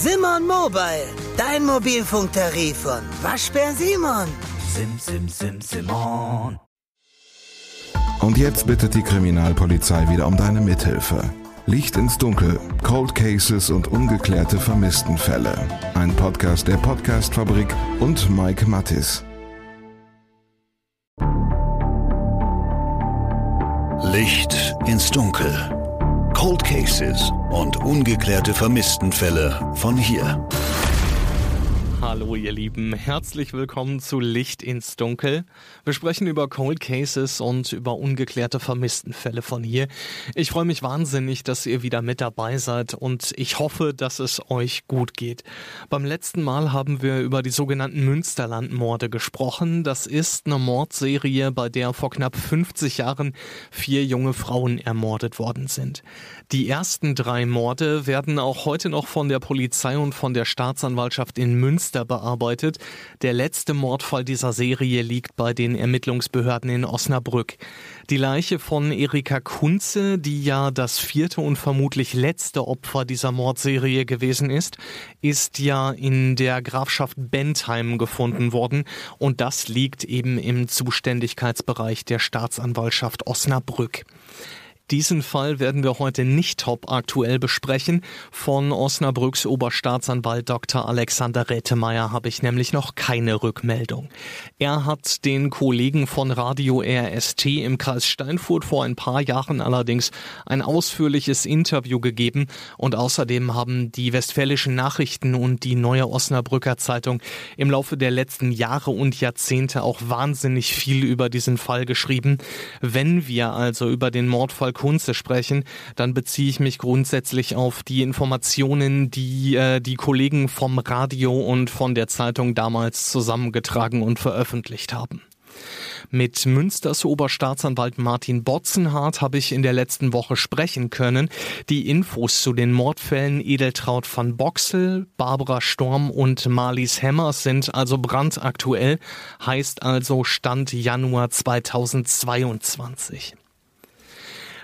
Simon Mobile, dein Mobilfunktarif von Waschbär Simon. Sim, sim, sim, Simon. Und jetzt bittet die Kriminalpolizei wieder um deine Mithilfe. Licht ins Dunkel, Cold Cases und ungeklärte Vermisstenfälle. Ein Podcast der Podcastfabrik und Mike Mattis. Licht ins Dunkel. Cold Cases und ungeklärte Vermisstenfälle von hier. Hallo ihr Lieben, herzlich willkommen zu Licht ins Dunkel. Wir sprechen über Cold Cases und über ungeklärte Vermisstenfälle von hier. Ich freue mich wahnsinnig, dass ihr wieder mit dabei seid und ich hoffe, dass es euch gut geht. Beim letzten Mal haben wir über die sogenannten Münsterlandmorde gesprochen. Das ist eine Mordserie, bei der vor knapp 50 Jahren vier junge Frauen ermordet worden sind. Die ersten drei Morde werden auch heute noch von der Polizei und von der Staatsanwaltschaft in Münster bearbeitet. Der letzte Mordfall dieser Serie liegt bei den Ermittlungsbehörden in Osnabrück. Die Leiche von Erika Kunze, die ja das vierte und vermutlich letzte Opfer dieser Mordserie gewesen ist, ist ja in der Grafschaft Bentheim gefunden worden und das liegt eben im Zuständigkeitsbereich der Staatsanwaltschaft Osnabrück. Diesen Fall werden wir heute nicht top aktuell besprechen. Von Osnabrücks Oberstaatsanwalt Dr. Alexander Rätemeyer habe ich nämlich noch keine Rückmeldung. Er hat den Kollegen von Radio RST im Kreis Steinfurt vor ein paar Jahren allerdings ein ausführliches Interview gegeben und außerdem haben die Westfälischen Nachrichten und die Neue Osnabrücker Zeitung im Laufe der letzten Jahre und Jahrzehnte auch wahnsinnig viel über diesen Fall geschrieben. Wenn wir also über den Mordfall Kunze sprechen, dann beziehe ich mich grundsätzlich auf die Informationen, die äh, die Kollegen vom Radio und von der Zeitung damals zusammengetragen und veröffentlicht haben. Mit Münsters Oberstaatsanwalt Martin Botzenhardt habe ich in der letzten Woche sprechen können. Die Infos zu den Mordfällen Edeltraut van Boxel, Barbara Storm und Marlies Hemmers sind also brandaktuell, heißt also Stand Januar 2022.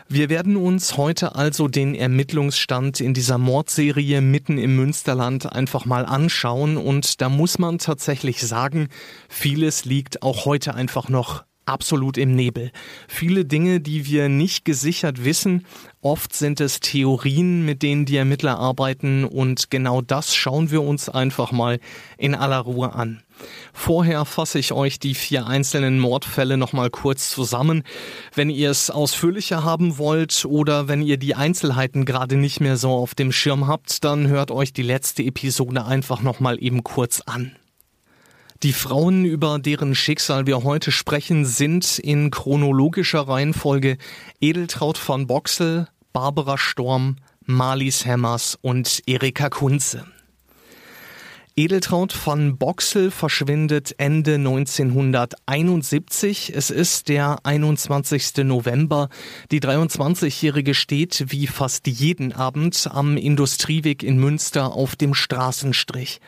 Wir werden uns heute also den Ermittlungsstand in dieser Mordserie mitten im Münsterland einfach mal anschauen und da muss man tatsächlich sagen, vieles liegt auch heute einfach noch absolut im Nebel. Viele Dinge, die wir nicht gesichert wissen, oft sind es Theorien, mit denen die Ermittler arbeiten und genau das schauen wir uns einfach mal in aller Ruhe an. Vorher fasse ich euch die vier einzelnen Mordfälle nochmal kurz zusammen. Wenn ihr es ausführlicher haben wollt oder wenn ihr die Einzelheiten gerade nicht mehr so auf dem Schirm habt, dann hört euch die letzte Episode einfach nochmal eben kurz an. Die Frauen, über deren Schicksal wir heute sprechen, sind in chronologischer Reihenfolge Edeltraut von Boxel, Barbara Storm, Marlies Hemmers und Erika Kunze. Edeltraut von Boxel verschwindet Ende 1971. Es ist der 21. November. Die 23-Jährige steht wie fast jeden Abend am Industrieweg in Münster auf dem Straßenstrich.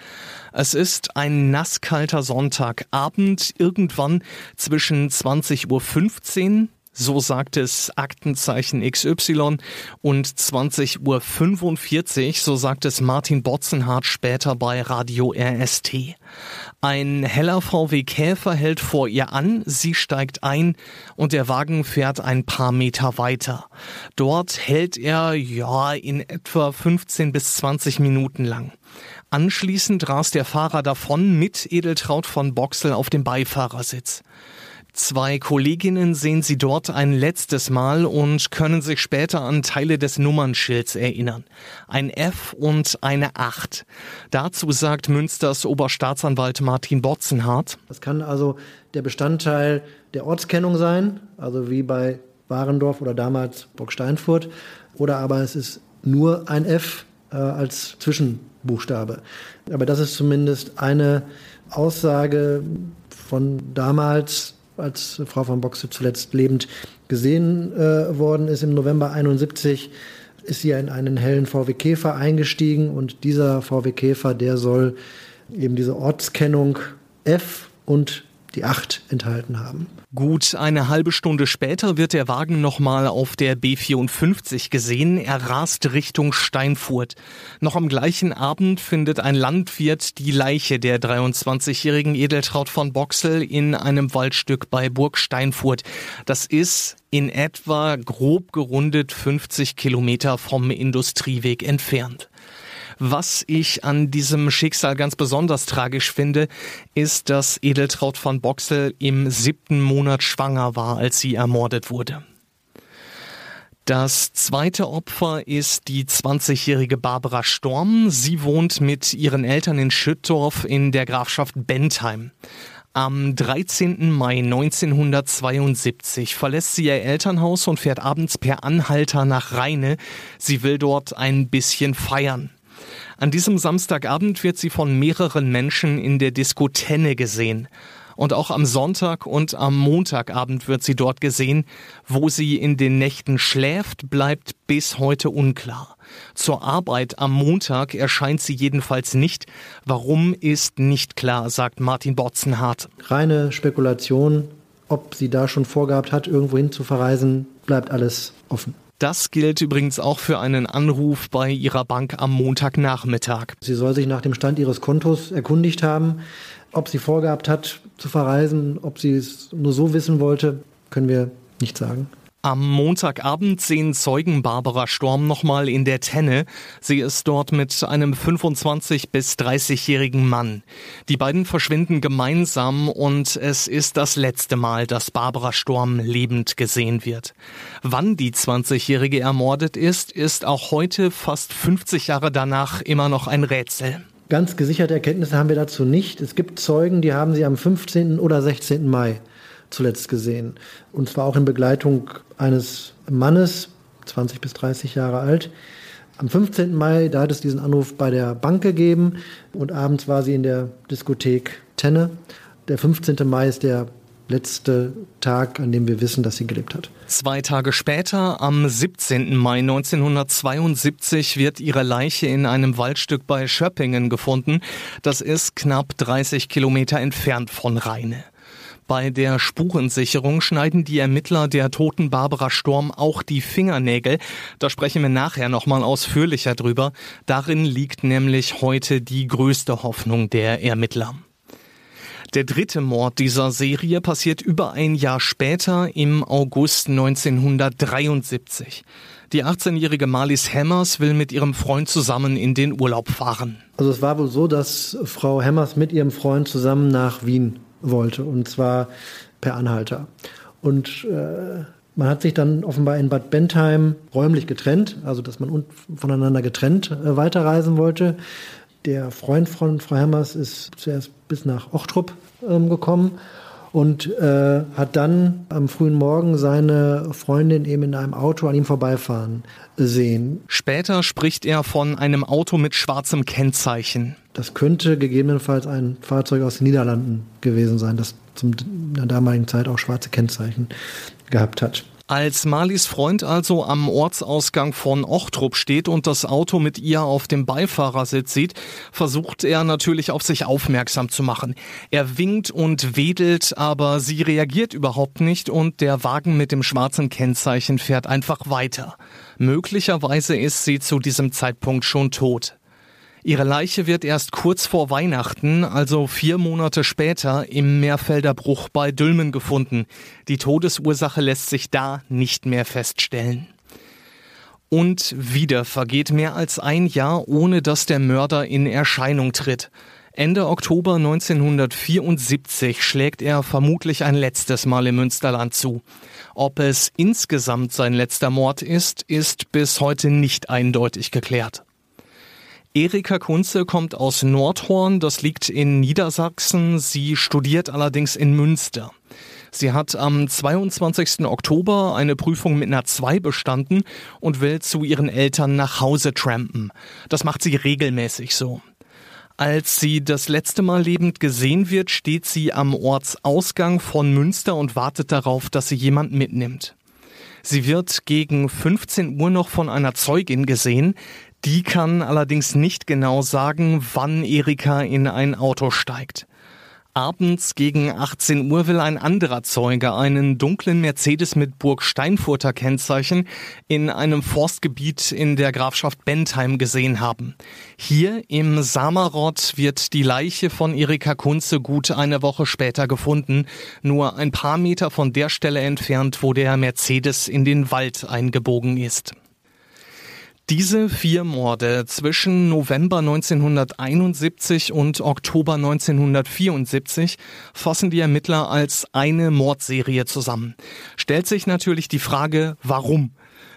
Es ist ein nasskalter Sonntagabend, irgendwann zwischen 20.15 Uhr so sagt es Aktenzeichen XY und 20.45 Uhr, so sagt es Martin Botzenhardt später bei Radio RST. Ein heller VW Käfer hält vor ihr an, sie steigt ein und der Wagen fährt ein paar Meter weiter. Dort hält er, ja, in etwa 15 bis 20 Minuten lang. Anschließend rast der Fahrer davon mit Edeltraut von Boxel auf dem Beifahrersitz. Zwei Kolleginnen sehen sie dort ein letztes Mal und können sich später an Teile des Nummernschilds erinnern. Ein F und eine 8. Dazu sagt Münsters Oberstaatsanwalt Martin Botzenhardt. Das kann also der Bestandteil der Ortskennung sein, also wie bei Warendorf oder damals Burgsteinfurt. Oder aber es ist nur ein F äh, als Zwischenbuchstabe. Aber das ist zumindest eine Aussage von damals, als Frau von Boxe zuletzt lebend gesehen äh, worden ist. Im November 71, ist sie in einen hellen VW Käfer eingestiegen und dieser VW Käfer, der soll eben diese Ortskennung F und die 8 enthalten haben. Gut eine halbe Stunde später wird der Wagen nochmal auf der B54 gesehen. Er rast Richtung Steinfurt. Noch am gleichen Abend findet ein Landwirt die Leiche der 23-jährigen Edeltraut von Boxel in einem Waldstück bei Burg Steinfurt. Das ist in etwa grob gerundet 50 Kilometer vom Industrieweg entfernt. Was ich an diesem Schicksal ganz besonders tragisch finde, ist, dass Edeltraut von Boxel im siebten Monat schwanger war, als sie ermordet wurde. Das zweite Opfer ist die 20-jährige Barbara Storm. Sie wohnt mit ihren Eltern in Schüttorf in der Grafschaft Bentheim. Am 13. Mai 1972 verlässt sie ihr Elternhaus und fährt abends per Anhalter nach Rheine. Sie will dort ein bisschen feiern. An diesem Samstagabend wird sie von mehreren Menschen in der Diskotenne gesehen. Und auch am Sonntag und am Montagabend wird sie dort gesehen. Wo sie in den Nächten schläft, bleibt bis heute unklar. Zur Arbeit am Montag erscheint sie jedenfalls nicht. Warum ist nicht klar, sagt Martin Botzenhardt. Reine Spekulation, ob sie da schon vorgehabt hat, irgendwohin zu verreisen, bleibt alles offen. Das gilt übrigens auch für einen Anruf bei ihrer Bank am Montagnachmittag. Sie soll sich nach dem Stand ihres Kontos erkundigt haben. Ob sie vorgehabt hat zu verreisen, ob sie es nur so wissen wollte, können wir nicht sagen. Am Montagabend sehen Zeugen Barbara Storm nochmal in der Tenne. Sie ist dort mit einem 25- bis 30-jährigen Mann. Die beiden verschwinden gemeinsam und es ist das letzte Mal, dass Barbara Storm lebend gesehen wird. Wann die 20-jährige ermordet ist, ist auch heute, fast 50 Jahre danach, immer noch ein Rätsel. Ganz gesicherte Erkenntnisse haben wir dazu nicht. Es gibt Zeugen, die haben sie am 15. oder 16. Mai zuletzt gesehen. Und zwar auch in Begleitung eines Mannes, 20 bis 30 Jahre alt. Am 15. Mai, da hat es diesen Anruf bei der Bank gegeben und abends war sie in der Diskothek Tenne. Der 15. Mai ist der letzte Tag, an dem wir wissen, dass sie gelebt hat. Zwei Tage später, am 17. Mai 1972, wird ihre Leiche in einem Waldstück bei Schöppingen gefunden. Das ist knapp 30 Kilometer entfernt von Rheine. Bei der Spurensicherung schneiden die Ermittler der toten Barbara Sturm auch die Fingernägel. Da sprechen wir nachher nochmal ausführlicher drüber. Darin liegt nämlich heute die größte Hoffnung der Ermittler. Der dritte Mord dieser Serie passiert über ein Jahr später im August 1973. Die 18-jährige Marlies Hemmers will mit ihrem Freund zusammen in den Urlaub fahren. Also es war wohl so, dass Frau Hemmers mit ihrem Freund zusammen nach Wien wollte, und zwar per Anhalter. Und äh, man hat sich dann offenbar in Bad Bentheim räumlich getrennt, also dass man voneinander getrennt äh, weiterreisen wollte. Der Freund von Frau Hemmers ist zuerst bis nach Ochtrup ähm, gekommen und äh, hat dann am frühen Morgen seine Freundin eben in einem Auto an ihm vorbeifahren sehen. Später spricht er von einem Auto mit schwarzem Kennzeichen. Das könnte gegebenenfalls ein Fahrzeug aus den Niederlanden gewesen sein, das zum in der damaligen Zeit auch schwarze Kennzeichen gehabt hat. Als Marlies Freund also am Ortsausgang von Ochtrup steht und das Auto mit ihr auf dem Beifahrersitz sieht, versucht er natürlich auf sich aufmerksam zu machen. Er winkt und wedelt, aber sie reagiert überhaupt nicht und der Wagen mit dem schwarzen Kennzeichen fährt einfach weiter. Möglicherweise ist sie zu diesem Zeitpunkt schon tot. Ihre Leiche wird erst kurz vor Weihnachten, also vier Monate später, im Meerfelder Bruch bei Dülmen gefunden. Die Todesursache lässt sich da nicht mehr feststellen. Und wieder vergeht mehr als ein Jahr, ohne dass der Mörder in Erscheinung tritt. Ende Oktober 1974 schlägt er vermutlich ein letztes Mal im Münsterland zu. Ob es insgesamt sein letzter Mord ist, ist bis heute nicht eindeutig geklärt. Erika Kunze kommt aus Nordhorn, das liegt in Niedersachsen. Sie studiert allerdings in Münster. Sie hat am 22. Oktober eine Prüfung mit einer 2 bestanden und will zu ihren Eltern nach Hause trampen. Das macht sie regelmäßig so. Als sie das letzte Mal lebend gesehen wird, steht sie am Ortsausgang von Münster und wartet darauf, dass sie jemand mitnimmt. Sie wird gegen 15 Uhr noch von einer Zeugin gesehen. Die kann allerdings nicht genau sagen, wann Erika in ein Auto steigt. Abends gegen 18 Uhr will ein anderer Zeuge einen dunklen Mercedes mit Burg Steinfurter Kennzeichen in einem Forstgebiet in der Grafschaft Bentheim gesehen haben. Hier im Samarot wird die Leiche von Erika Kunze gut eine Woche später gefunden, nur ein paar Meter von der Stelle entfernt, wo der Mercedes in den Wald eingebogen ist. Diese vier Morde zwischen November 1971 und Oktober 1974 fassen die Ermittler als eine Mordserie zusammen. Stellt sich natürlich die Frage, warum?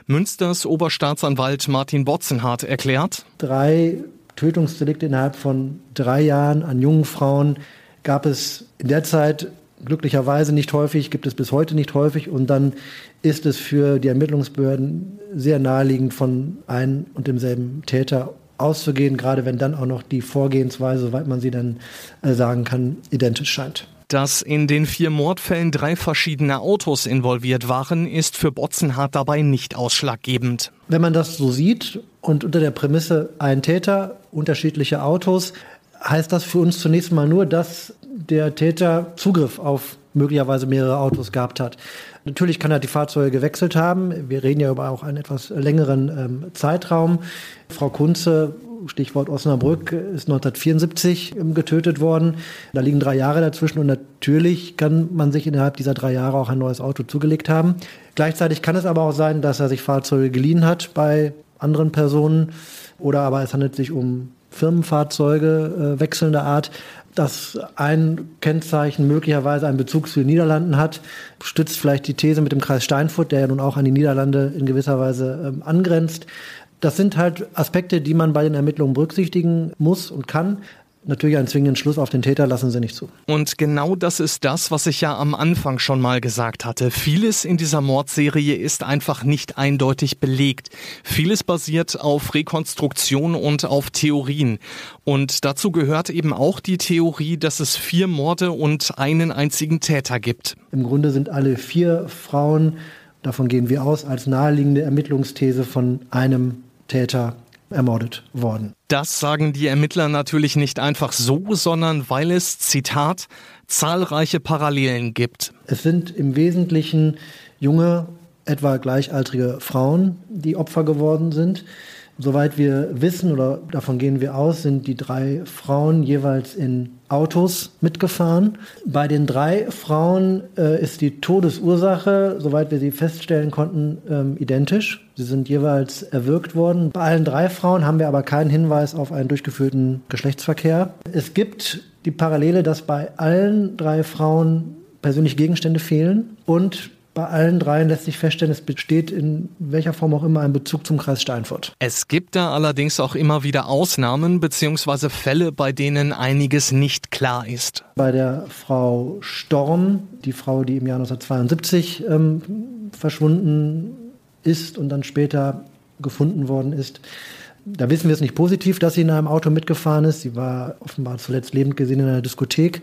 Münsters Oberstaatsanwalt Martin Botzenhardt erklärt. Drei Tötungsdelikte innerhalb von drei Jahren an jungen Frauen gab es in der Zeit glücklicherweise nicht häufig, gibt es bis heute nicht häufig. Und dann ist es für die Ermittlungsbehörden sehr naheliegend, von einem und demselben Täter auszugehen, gerade wenn dann auch noch die Vorgehensweise, soweit man sie dann äh, sagen kann, identisch scheint. Dass in den vier Mordfällen drei verschiedene Autos involviert waren, ist für Botzenhardt dabei nicht ausschlaggebend. Wenn man das so sieht und unter der Prämisse ein Täter, unterschiedliche Autos, heißt das für uns zunächst mal nur, dass der Täter Zugriff auf möglicherweise mehrere Autos gehabt hat. Natürlich kann er die Fahrzeuge gewechselt haben. Wir reden ja über auch einen etwas längeren ähm, Zeitraum. Frau Kunze, Stichwort Osnabrück, ist 1974 ähm, getötet worden. Da liegen drei Jahre dazwischen und natürlich kann man sich innerhalb dieser drei Jahre auch ein neues Auto zugelegt haben. Gleichzeitig kann es aber auch sein, dass er sich Fahrzeuge geliehen hat bei anderen Personen oder aber es handelt sich um Firmenfahrzeuge äh, wechselnder Art dass ein Kennzeichen möglicherweise einen Bezug zu den Niederlanden hat, stützt vielleicht die These mit dem Kreis Steinfurt, der ja nun auch an die Niederlande in gewisser Weise ähm, angrenzt. Das sind halt Aspekte, die man bei den Ermittlungen berücksichtigen muss und kann. Natürlich einen zwingenden Schluss auf den Täter lassen sie nicht zu. Und genau das ist das, was ich ja am Anfang schon mal gesagt hatte. Vieles in dieser Mordserie ist einfach nicht eindeutig belegt. Vieles basiert auf Rekonstruktion und auf Theorien. Und dazu gehört eben auch die Theorie, dass es vier Morde und einen einzigen Täter gibt. Im Grunde sind alle vier Frauen, davon gehen wir aus, als naheliegende Ermittlungsthese von einem Täter ermordet worden. Das sagen die Ermittler natürlich nicht einfach so, sondern weil es, Zitat, zahlreiche Parallelen gibt. Es sind im Wesentlichen junge, etwa gleichaltrige Frauen, die Opfer geworden sind. Soweit wir wissen oder davon gehen wir aus, sind die drei Frauen jeweils in Autos mitgefahren. Bei den drei Frauen äh, ist die Todesursache, soweit wir sie feststellen konnten, ähm, identisch. Sie sind jeweils erwürgt worden. Bei allen drei Frauen haben wir aber keinen Hinweis auf einen durchgeführten Geschlechtsverkehr. Es gibt die Parallele, dass bei allen drei Frauen persönliche Gegenstände fehlen und bei allen dreien lässt sich feststellen, es besteht in welcher Form auch immer ein Bezug zum Kreis Steinfurt. Es gibt da allerdings auch immer wieder Ausnahmen bzw. Fälle, bei denen einiges nicht klar ist. Bei der Frau Storm, die Frau, die im Jahr 1972 ähm, verschwunden ist und dann später gefunden worden ist, da wissen wir es nicht positiv, dass sie in einem Auto mitgefahren ist. Sie war offenbar zuletzt lebend gesehen in einer Diskothek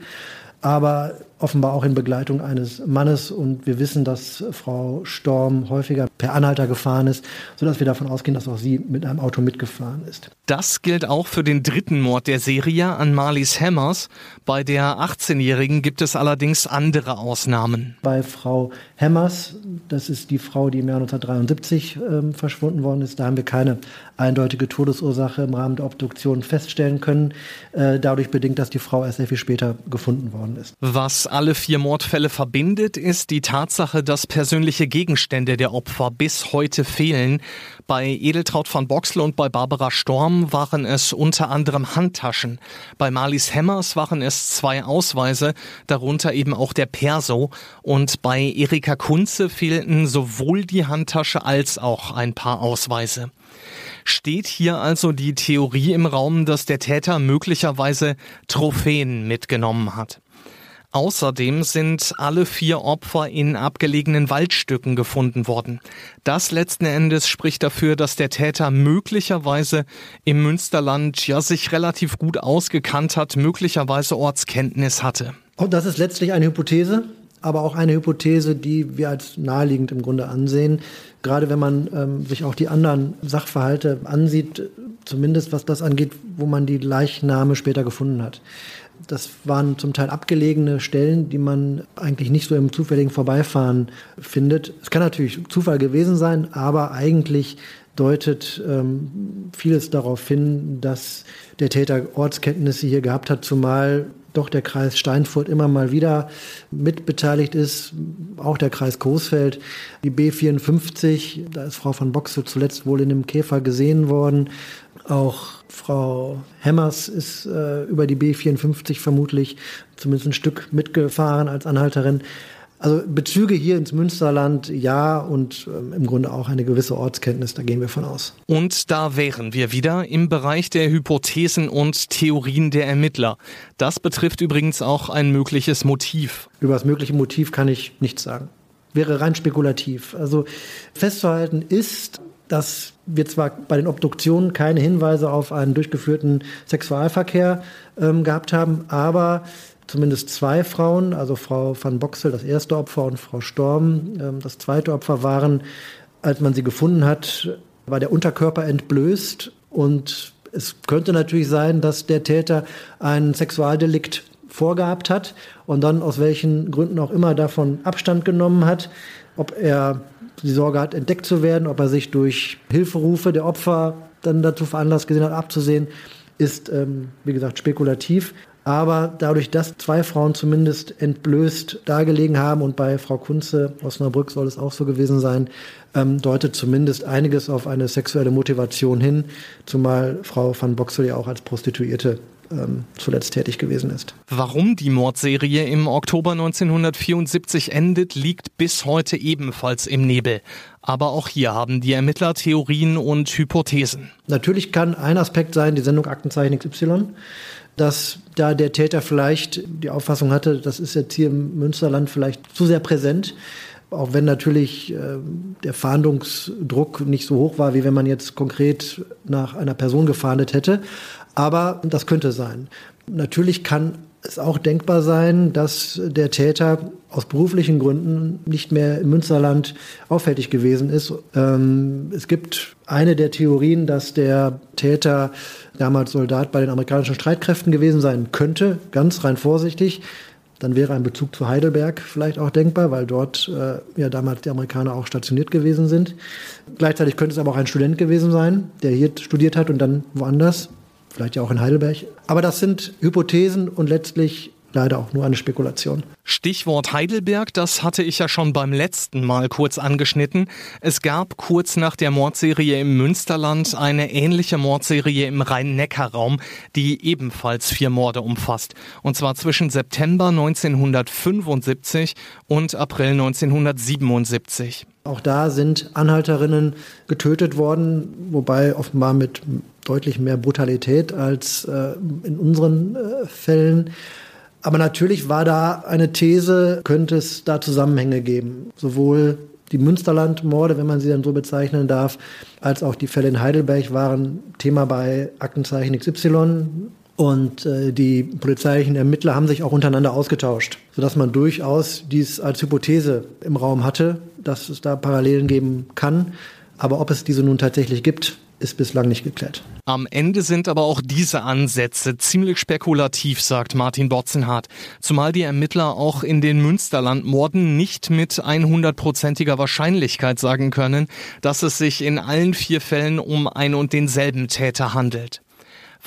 aber offenbar auch in Begleitung eines Mannes. Und wir wissen, dass Frau Storm häufiger per Anhalter gefahren ist, sodass wir davon ausgehen, dass auch sie mit einem Auto mitgefahren ist. Das gilt auch für den dritten Mord der Serie an Marlies Hammers. Bei der 18-Jährigen gibt es allerdings andere Ausnahmen. Bei Frau Hammers, das ist die Frau, die im Jahr 1973 äh, verschwunden worden ist, da haben wir keine eindeutige Todesursache im Rahmen der Obduktion feststellen können. Äh, dadurch bedingt, dass die Frau erst sehr viel später gefunden worden ist. Was alle vier Mordfälle verbindet, ist die Tatsache, dass persönliche Gegenstände der Opfer bis heute fehlen. Bei Edeltraut von Boxel und bei Barbara Storm waren es unter anderem Handtaschen. Bei Marlies Hemmers waren es zwei Ausweise, darunter eben auch der Perso. Und bei Erika Kunze fehlten sowohl die Handtasche als auch ein paar Ausweise. Steht hier also die Theorie im Raum, dass der Täter möglicherweise Trophäen mitgenommen hat? Außerdem sind alle vier Opfer in abgelegenen Waldstücken gefunden worden. Das letzten Endes spricht dafür, dass der Täter möglicherweise im Münsterland ja sich relativ gut ausgekannt hat, möglicherweise Ortskenntnis hatte. Und das ist letztlich eine Hypothese, aber auch eine Hypothese, die wir als naheliegend im Grunde ansehen. Gerade wenn man ähm, sich auch die anderen Sachverhalte ansieht, zumindest was das angeht, wo man die Leichname später gefunden hat. Das waren zum Teil abgelegene Stellen, die man eigentlich nicht so im zufälligen Vorbeifahren findet. Es kann natürlich Zufall gewesen sein, aber eigentlich deutet ähm, vieles darauf hin, dass der Täter Ortskenntnisse hier gehabt hat, zumal doch der Kreis Steinfurt immer mal wieder mitbeteiligt ist, auch der Kreis Coesfeld. Die B54, da ist Frau von Boxel zuletzt wohl in dem Käfer gesehen worden. Auch Frau Hemmers ist äh, über die B54 vermutlich zumindest ein Stück mitgefahren als Anhalterin. Also Bezüge hier ins Münsterland, ja, und ähm, im Grunde auch eine gewisse Ortskenntnis, da gehen wir von aus. Und da wären wir wieder im Bereich der Hypothesen und Theorien der Ermittler. Das betrifft übrigens auch ein mögliches Motiv. Über das mögliche Motiv kann ich nichts sagen. Wäre rein spekulativ. Also festzuhalten ist, dass wir zwar bei den Obduktionen keine Hinweise auf einen durchgeführten Sexualverkehr ähm, gehabt haben, aber zumindest zwei Frauen, also Frau van Boxel, das erste Opfer, und Frau Storm, ähm, das zweite Opfer, waren, als man sie gefunden hat, war der Unterkörper entblößt. Und es könnte natürlich sein, dass der Täter ein Sexualdelikt vorgehabt hat und dann aus welchen Gründen auch immer davon Abstand genommen hat. Ob er die Sorge hat, entdeckt zu werden, ob er sich durch Hilferufe der Opfer dann dazu veranlasst gesehen hat, abzusehen, ist, ähm, wie gesagt, spekulativ. Aber dadurch, dass zwei Frauen zumindest entblößt dargelegen haben und bei Frau Kunze Osnabrück soll es auch so gewesen sein, ähm, deutet zumindest einiges auf eine sexuelle Motivation hin, zumal Frau van Boxel ja auch als Prostituierte ähm, zuletzt tätig gewesen ist. Warum die Mordserie im Oktober 1974 endet, liegt bis heute ebenfalls im Nebel. Aber auch hier haben die Ermittler Theorien und Hypothesen. Natürlich kann ein Aspekt sein, die Sendung Aktenzeichen XY dass da der Täter vielleicht die Auffassung hatte, das ist jetzt hier im Münsterland vielleicht zu sehr präsent. Auch wenn natürlich äh, der Fahndungsdruck nicht so hoch war, wie wenn man jetzt konkret nach einer Person gefahndet hätte. Aber das könnte sein. Natürlich kann es auch denkbar sein, dass der Täter aus beruflichen Gründen nicht mehr im Münsterland auffällig gewesen ist. Ähm, es gibt eine der Theorien, dass der Täter damals Soldat bei den amerikanischen Streitkräften gewesen sein könnte, ganz rein vorsichtig. Dann wäre ein Bezug zu Heidelberg vielleicht auch denkbar, weil dort äh, ja damals die Amerikaner auch stationiert gewesen sind. Gleichzeitig könnte es aber auch ein Student gewesen sein, der hier studiert hat und dann woanders, vielleicht ja auch in Heidelberg. Aber das sind Hypothesen und letztlich leider auch nur eine Spekulation. Stichwort Heidelberg, das hatte ich ja schon beim letzten Mal kurz angeschnitten. Es gab kurz nach der Mordserie im Münsterland eine ähnliche Mordserie im Rhein-Neckar-Raum, die ebenfalls vier Morde umfasst. Und zwar zwischen September 1975 und April 1977. Auch da sind Anhalterinnen getötet worden, wobei offenbar mit deutlich mehr Brutalität als äh, in unseren äh, Fällen. Aber natürlich war da eine These, könnte es da Zusammenhänge geben. Sowohl die Münsterland-Morde, wenn man sie dann so bezeichnen darf, als auch die Fälle in Heidelberg waren Thema bei Aktenzeichen XY. Und äh, die polizeilichen Ermittler haben sich auch untereinander ausgetauscht, sodass man durchaus dies als Hypothese im Raum hatte, dass es da Parallelen geben kann. Aber ob es diese nun tatsächlich gibt, ist bislang nicht geklärt. Am Ende sind aber auch diese Ansätze ziemlich spekulativ, sagt Martin Botzenhardt. Zumal die Ermittler auch in den Münsterlandmorden nicht mit 100%iger Wahrscheinlichkeit sagen können, dass es sich in allen vier Fällen um ein und denselben Täter handelt.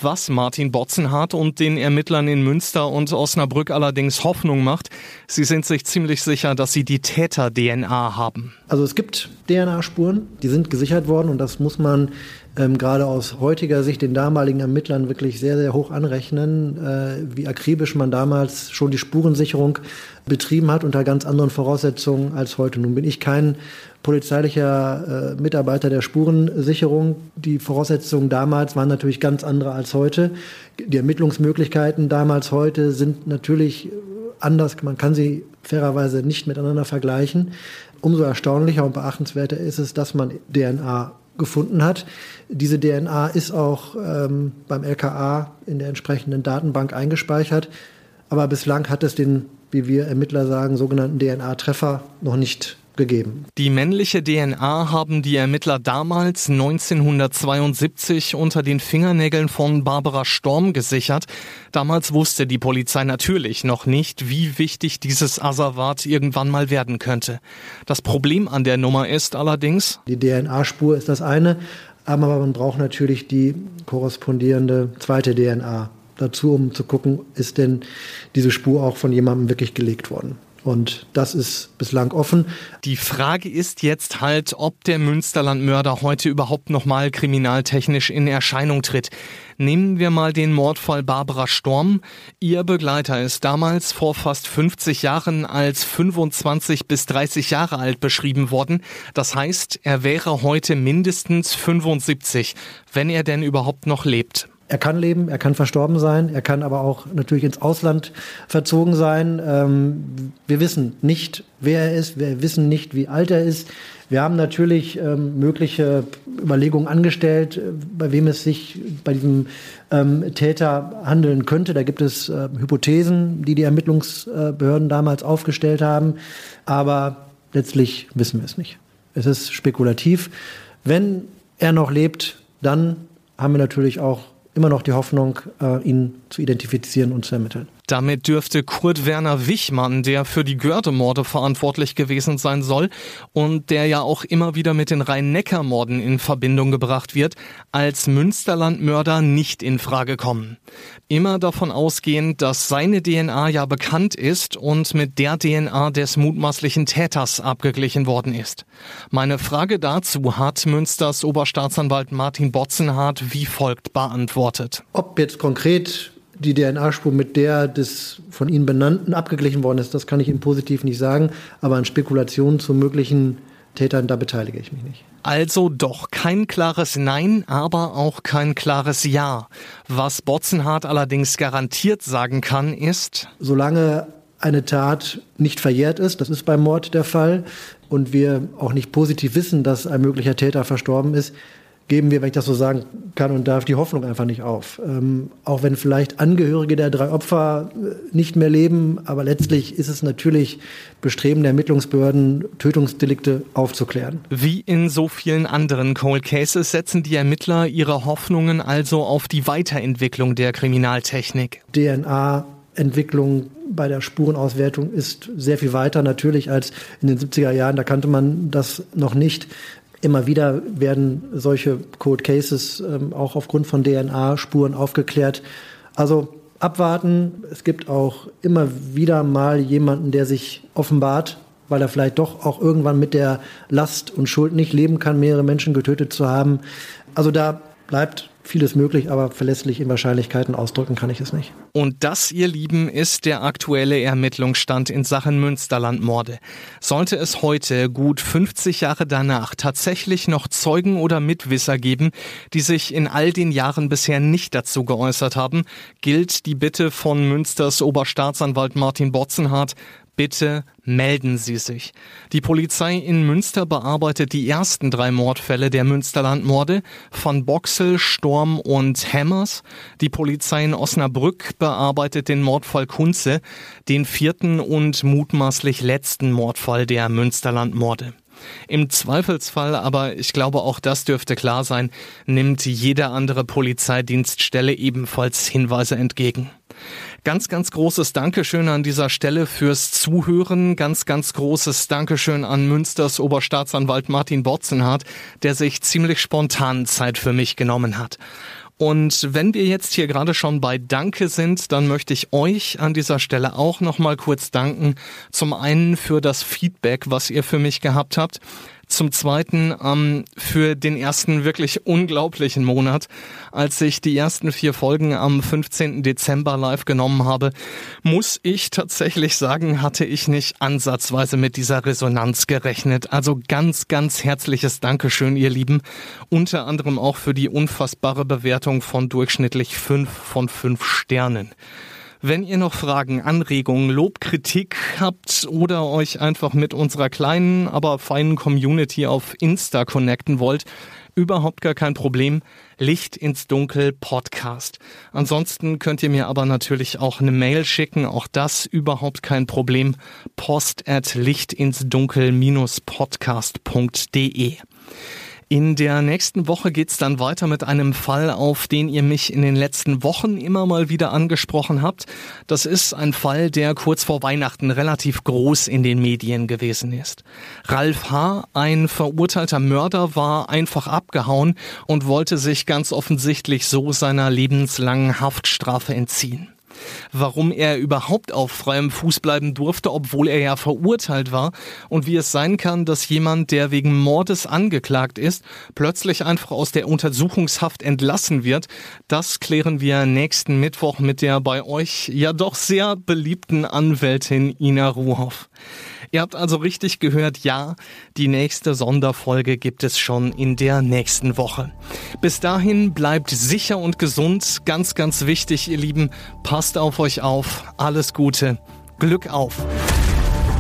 Was Martin Botzenhardt und den Ermittlern in Münster und Osnabrück allerdings Hoffnung macht, sie sind sich ziemlich sicher, dass sie die Täter-DNA haben. Also es gibt DNA-Spuren, die sind gesichert worden und das muss man ähm, gerade aus heutiger Sicht den damaligen Ermittlern wirklich sehr, sehr hoch anrechnen, äh, wie akribisch man damals schon die Spurensicherung betrieben hat unter ganz anderen Voraussetzungen als heute. Nun bin ich kein polizeilicher äh, Mitarbeiter der Spurensicherung. Die Voraussetzungen damals waren natürlich ganz andere als heute. Die Ermittlungsmöglichkeiten damals heute sind natürlich anders. Man kann sie fairerweise nicht miteinander vergleichen. Umso erstaunlicher und beachtenswerter ist es, dass man DNA gefunden hat. Diese DNA ist auch ähm, beim LKA in der entsprechenden Datenbank eingespeichert. Aber bislang hat es den, wie wir Ermittler sagen, sogenannten DNA-Treffer noch nicht gegeben. Die männliche DNA haben die Ermittler damals 1972 unter den Fingernägeln von Barbara Storm gesichert. Damals wusste die Polizei natürlich noch nicht, wie wichtig dieses Asservat irgendwann mal werden könnte. Das Problem an der Nummer ist allerdings, die DNA-Spur ist das eine, aber man braucht natürlich die korrespondierende zweite DNA dazu, um zu gucken, ist denn diese Spur auch von jemandem wirklich gelegt worden. Und das ist bislang offen. Die Frage ist jetzt halt, ob der Münsterlandmörder heute überhaupt nochmal kriminaltechnisch in Erscheinung tritt. Nehmen wir mal den Mordfall Barbara Storm. Ihr Begleiter ist damals vor fast 50 Jahren als 25 bis 30 Jahre alt beschrieben worden. Das heißt, er wäre heute mindestens 75, wenn er denn überhaupt noch lebt. Er kann leben, er kann verstorben sein, er kann aber auch natürlich ins Ausland verzogen sein. Ähm, wir wissen nicht, wer er ist, wir wissen nicht, wie alt er ist. Wir haben natürlich ähm, mögliche Überlegungen angestellt, äh, bei wem es sich bei diesem ähm, Täter handeln könnte. Da gibt es äh, Hypothesen, die die Ermittlungsbehörden damals aufgestellt haben. Aber letztlich wissen wir es nicht. Es ist spekulativ. Wenn er noch lebt, dann haben wir natürlich auch immer noch die Hoffnung, äh, ihn zu identifizieren und zu ermitteln. Damit dürfte Kurt Werner Wichmann, der für die Gördemorde verantwortlich gewesen sein soll und der ja auch immer wieder mit den Rhein-Neckar-Morden in Verbindung gebracht wird, als Münsterlandmörder nicht in Frage kommen. Immer davon ausgehend, dass seine DNA ja bekannt ist und mit der DNA des mutmaßlichen Täters abgeglichen worden ist. Meine Frage dazu hat Münsters Oberstaatsanwalt Martin Botzenhardt wie folgt beantwortet. Ob jetzt konkret die DNA-Spur mit der des von Ihnen benannten abgeglichen worden ist, das kann ich Ihnen positiv nicht sagen. Aber an Spekulationen zu möglichen Tätern, da beteilige ich mich nicht. Also doch kein klares Nein, aber auch kein klares Ja. Was Botzenhardt allerdings garantiert sagen kann, ist, solange eine Tat nicht verjährt ist, das ist beim Mord der Fall, und wir auch nicht positiv wissen, dass ein möglicher Täter verstorben ist, geben wir, wenn ich das so sagen kann und darf, die Hoffnung einfach nicht auf. Ähm, auch wenn vielleicht Angehörige der drei Opfer äh, nicht mehr leben, aber letztlich ist es natürlich Bestreben der Ermittlungsbehörden, Tötungsdelikte aufzuklären. Wie in so vielen anderen Cold Cases setzen die Ermittler ihre Hoffnungen also auf die Weiterentwicklung der Kriminaltechnik. DNA Entwicklung bei der Spurenauswertung ist sehr viel weiter natürlich als in den 70er Jahren. Da kannte man das noch nicht. Immer wieder werden solche Code Cases ähm, auch aufgrund von DNA-Spuren aufgeklärt. Also abwarten. Es gibt auch immer wieder mal jemanden, der sich offenbart, weil er vielleicht doch auch irgendwann mit der Last und Schuld nicht leben kann, mehrere Menschen getötet zu haben. Also da bleibt vieles möglich, aber verlässlich in Wahrscheinlichkeiten ausdrücken kann ich es nicht. Und das, ihr Lieben, ist der aktuelle Ermittlungsstand in Sachen Münsterlandmorde. Sollte es heute, gut 50 Jahre danach, tatsächlich noch Zeugen oder Mitwisser geben, die sich in all den Jahren bisher nicht dazu geäußert haben, gilt die Bitte von Münsters Oberstaatsanwalt Martin Botzenhardt, Bitte melden Sie sich. Die Polizei in Münster bearbeitet die ersten drei Mordfälle der Münsterlandmorde von Boxel, Sturm und Hammers. Die Polizei in Osnabrück bearbeitet den Mordfall Kunze, den vierten und mutmaßlich letzten Mordfall der Münsterlandmorde. Im Zweifelsfall, aber ich glaube auch das dürfte klar sein, nimmt jede andere Polizeidienststelle ebenfalls Hinweise entgegen. Ganz, ganz großes Dankeschön an dieser Stelle fürs Zuhören. Ganz, ganz großes Dankeschön an Münsters Oberstaatsanwalt Martin Botzenhardt, der sich ziemlich spontan Zeit für mich genommen hat. Und wenn wir jetzt hier gerade schon bei Danke sind, dann möchte ich euch an dieser Stelle auch nochmal kurz danken. Zum einen für das Feedback, was ihr für mich gehabt habt. Zum Zweiten ähm, für den ersten wirklich unglaublichen Monat. Als ich die ersten vier Folgen am 15. Dezember live genommen habe, muss ich tatsächlich sagen, hatte ich nicht ansatzweise mit dieser Resonanz gerechnet. Also ganz, ganz herzliches Dankeschön, ihr Lieben. Unter anderem auch für die unfassbare Bewertung von durchschnittlich fünf von fünf Sternen. Wenn ihr noch Fragen, Anregungen, Lob, Kritik habt oder euch einfach mit unserer kleinen, aber feinen Community auf Insta connecten wollt, Überhaupt gar kein Problem. Licht ins Dunkel Podcast. Ansonsten könnt ihr mir aber natürlich auch eine Mail schicken. Auch das überhaupt kein Problem. Post at lichtinsdunkel-podcast.de. In der nächsten Woche geht's dann weiter mit einem Fall, auf den ihr mich in den letzten Wochen immer mal wieder angesprochen habt. Das ist ein Fall, der kurz vor Weihnachten relativ groß in den Medien gewesen ist. Ralf H., ein verurteilter Mörder, war einfach abgehauen und wollte sich ganz offensichtlich so seiner lebenslangen Haftstrafe entziehen warum er überhaupt auf freiem Fuß bleiben durfte, obwohl er ja verurteilt war und wie es sein kann, dass jemand, der wegen Mordes angeklagt ist, plötzlich einfach aus der Untersuchungshaft entlassen wird. Das klären wir nächsten Mittwoch mit der bei euch ja doch sehr beliebten Anwältin Ina Ruhoff. Ihr habt also richtig gehört, ja, die nächste Sonderfolge gibt es schon in der nächsten Woche. Bis dahin bleibt sicher und gesund. Ganz, ganz wichtig, ihr Lieben. Passt auf euch auf. Alles Gute. Glück auf.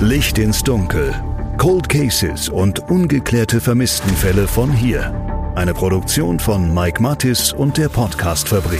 Licht ins Dunkel. Cold Cases und ungeklärte Vermisstenfälle von hier. Eine Produktion von Mike Mattis und der Podcastfabrik.